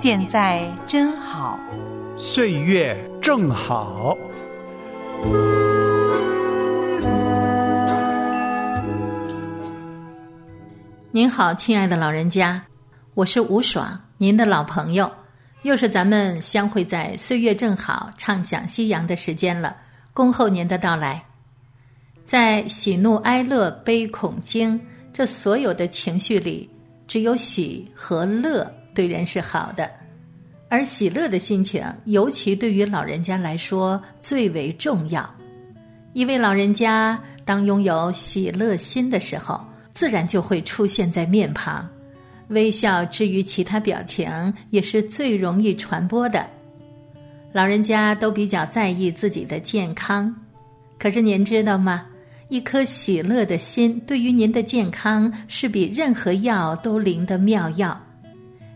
现在真好，岁月正好。您好，亲爱的老人家，我是吴爽，您的老朋友，又是咱们相会在岁月正好、畅享夕阳的时间了。恭候您的到来。在喜怒哀乐悲恐惊这所有的情绪里，只有喜和乐对人是好的，而喜乐的心情，尤其对于老人家来说最为重要。一位老人家当拥有喜乐心的时候。自然就会出现在面庞，微笑之于其他表情也是最容易传播的。老人家都比较在意自己的健康，可是您知道吗？一颗喜乐的心对于您的健康是比任何药都灵的妙药。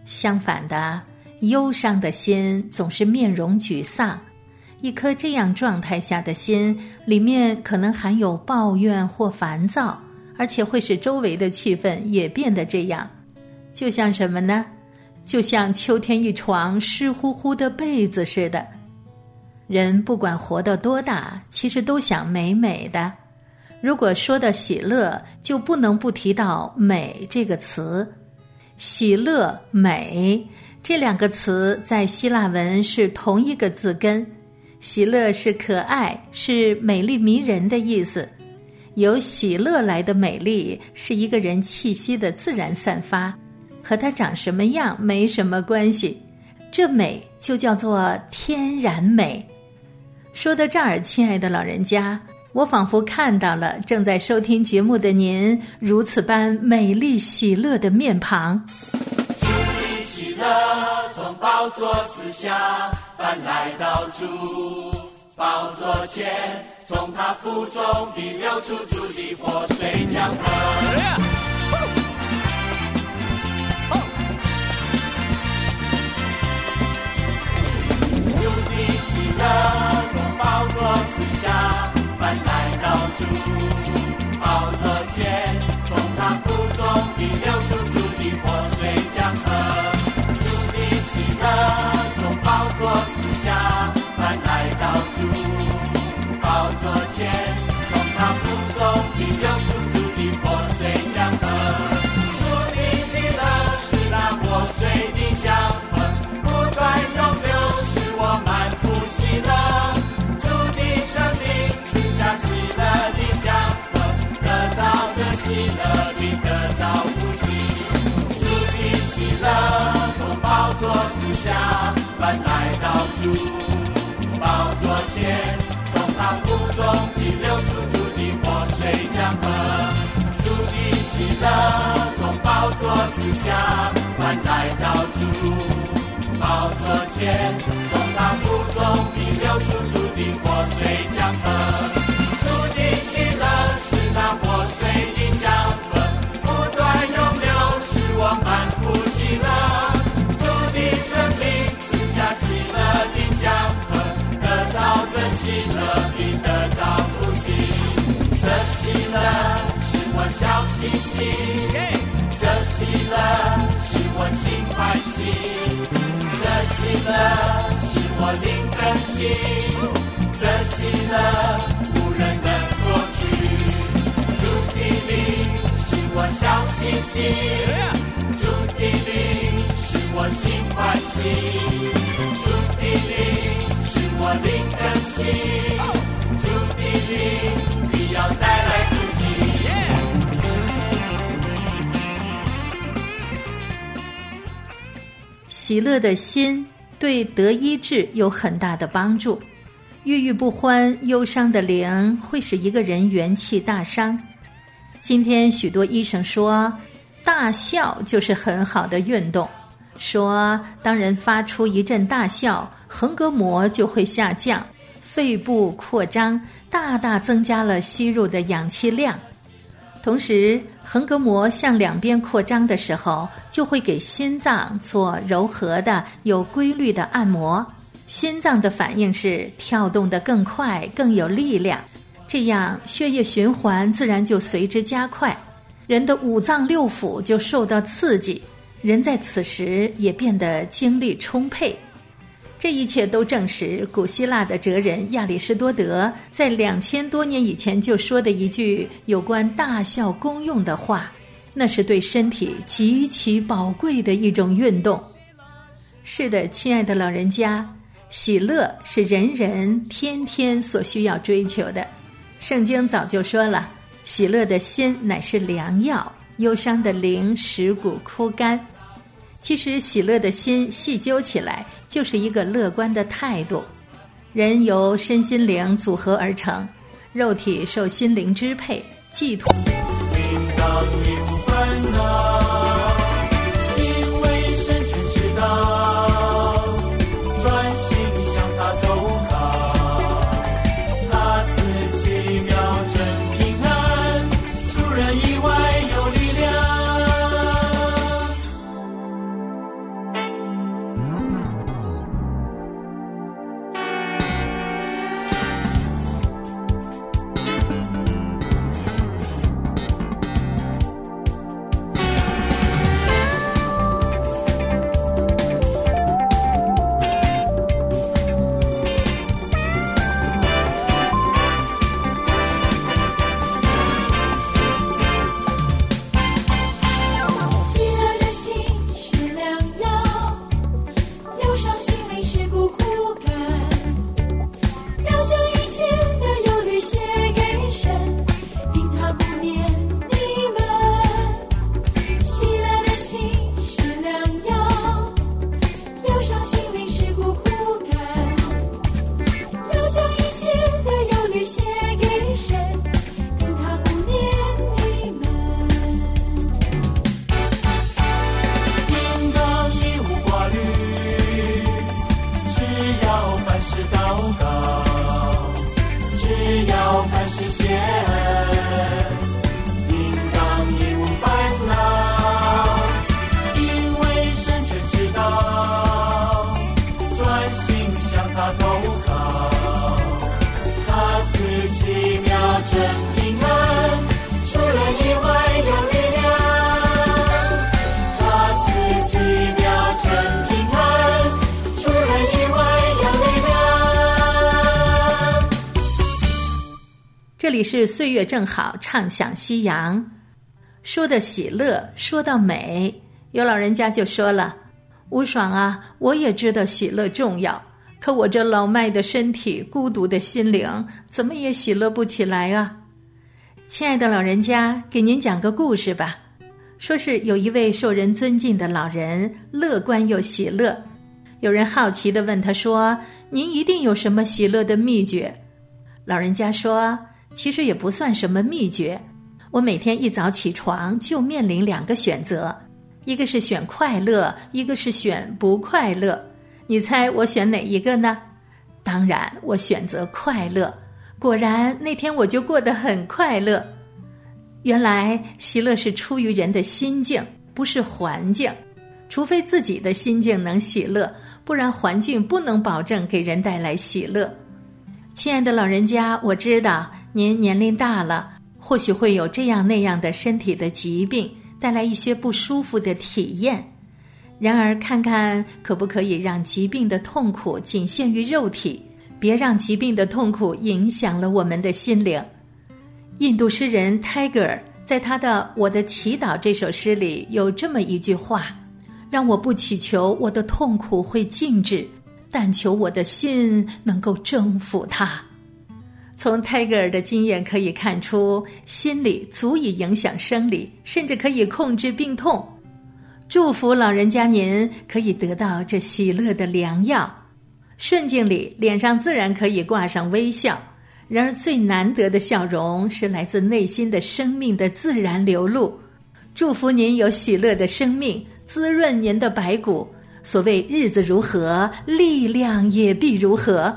相反的，忧伤的心总是面容沮丧，一颗这样状态下的心里面可能含有抱怨或烦躁。而且会使周围的气氛也变得这样，就像什么呢？就像秋天一床湿乎乎的被子似的。人不管活到多大，其实都想美美的。如果说到喜乐，就不能不提到“美”这个词。喜乐、美这两个词在希腊文是同一个字根。喜乐是可爱，是美丽迷人的意思。由喜乐来的美丽是一个人气息的自然散发，和他长什么样没什么关系。这美就叫做天然美。说到这儿，亲爱的老人家，我仿佛看到了正在收听节目的您如此般美丽喜乐的面庞。主的喜乐从宝座之下翻来到主宝座前。从他腹中必流出主的活水江河。主的喜乐从宝座之下来到主下搬来到主宝座前。从他腹中已流出主的活水江河，主的喜乐从宝座之下欢来到主宝座前，从他腹中已流出主的活水江河，嘻嘻，这喜乐是我心欢喜，这喜乐是我灵更新，这喜乐无人能夺去。主的灵是我笑嘻嘻，主的灵是我心欢喜，主的灵是我灵更新，喜乐的心对得医治有很大的帮助。郁郁不欢、忧伤的灵会使一个人元气大伤。今天许多医生说，大笑就是很好的运动。说，当人发出一阵大笑，横膈膜就会下降，肺部扩张，大大增加了吸入的氧气量。同时，横膈膜向两边扩张的时候，就会给心脏做柔和的、有规律的按摩。心脏的反应是跳动得更快、更有力量，这样血液循环自然就随之加快，人的五脏六腑就受到刺激，人在此时也变得精力充沛。这一切都证实古希腊的哲人亚里士多德在两千多年以前就说的一句有关大笑功用的话，那是对身体极其宝贵的一种运动。是的，亲爱的老人家，喜乐是人人天天所需要追求的。圣经早就说了，喜乐的心乃是良药，忧伤的灵使骨枯干。其实，喜乐的心细究起来，就是一个乐观的态度。人由身心灵组合而成，肉体受心灵支配，寄托。里是岁月正好，畅享夕阳。说的喜乐，说到美，有老人家就说了：“吴爽啊，我也知道喜乐重要，可我这老迈的身体、孤独的心灵，怎么也喜乐不起来啊！”亲爱的老人家，给您讲个故事吧。说是有一位受人尊敬的老人，乐观又喜乐。有人好奇地问他说：“您一定有什么喜乐的秘诀？”老人家说：“其实也不算什么秘诀，我每天一早起床就面临两个选择，一个是选快乐，一个是选不快乐。你猜我选哪一个呢？当然，我选择快乐。果然，那天我就过得很快乐。原来，喜乐是出于人的心境，不是环境。除非自己的心境能喜乐，不然环境不能保证给人带来喜乐。亲爱的老人家，我知道您年龄大了，或许会有这样那样的身体的疾病，带来一些不舒服的体验。然而，看看可不可以让疾病的痛苦仅限于肉体，别让疾病的痛苦影响了我们的心灵。印度诗人泰戈尔在他的《我的祈祷》这首诗里有这么一句话：“让我不祈求我的痛苦会静止，但求我的心能够征服它。”从泰戈尔的经验可以看出，心理足以影响生理，甚至可以控制病痛。祝福老人家您可以得到这喜乐的良药，顺境里脸上自然可以挂上微笑。然而最难得的笑容是来自内心的生命的自然流露。祝福您有喜乐的生命，滋润您的白骨。所谓日子如何，力量也必如何。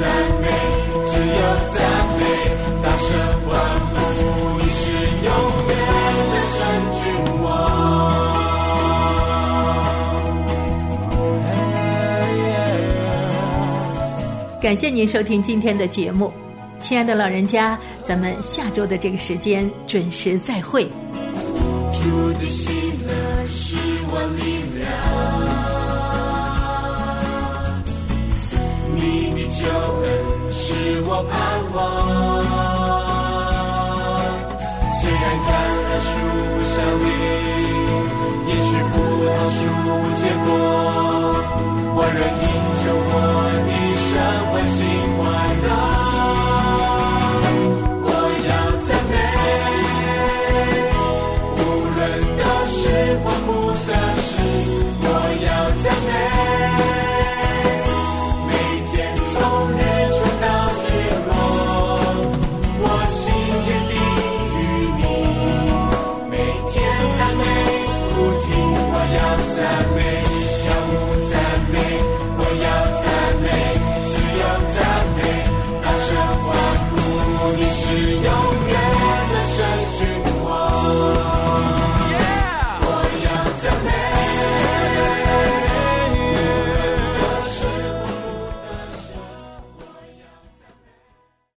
赞美，自由赞美，大声欢呼，你是永远的神君王。感谢您收听今天的节目，亲爱的老人家，咱们下周的这个时间准时再会。主的喜我盼望。虽然橄榄树不相离，也许葡萄树结果，我仍。Yahweh.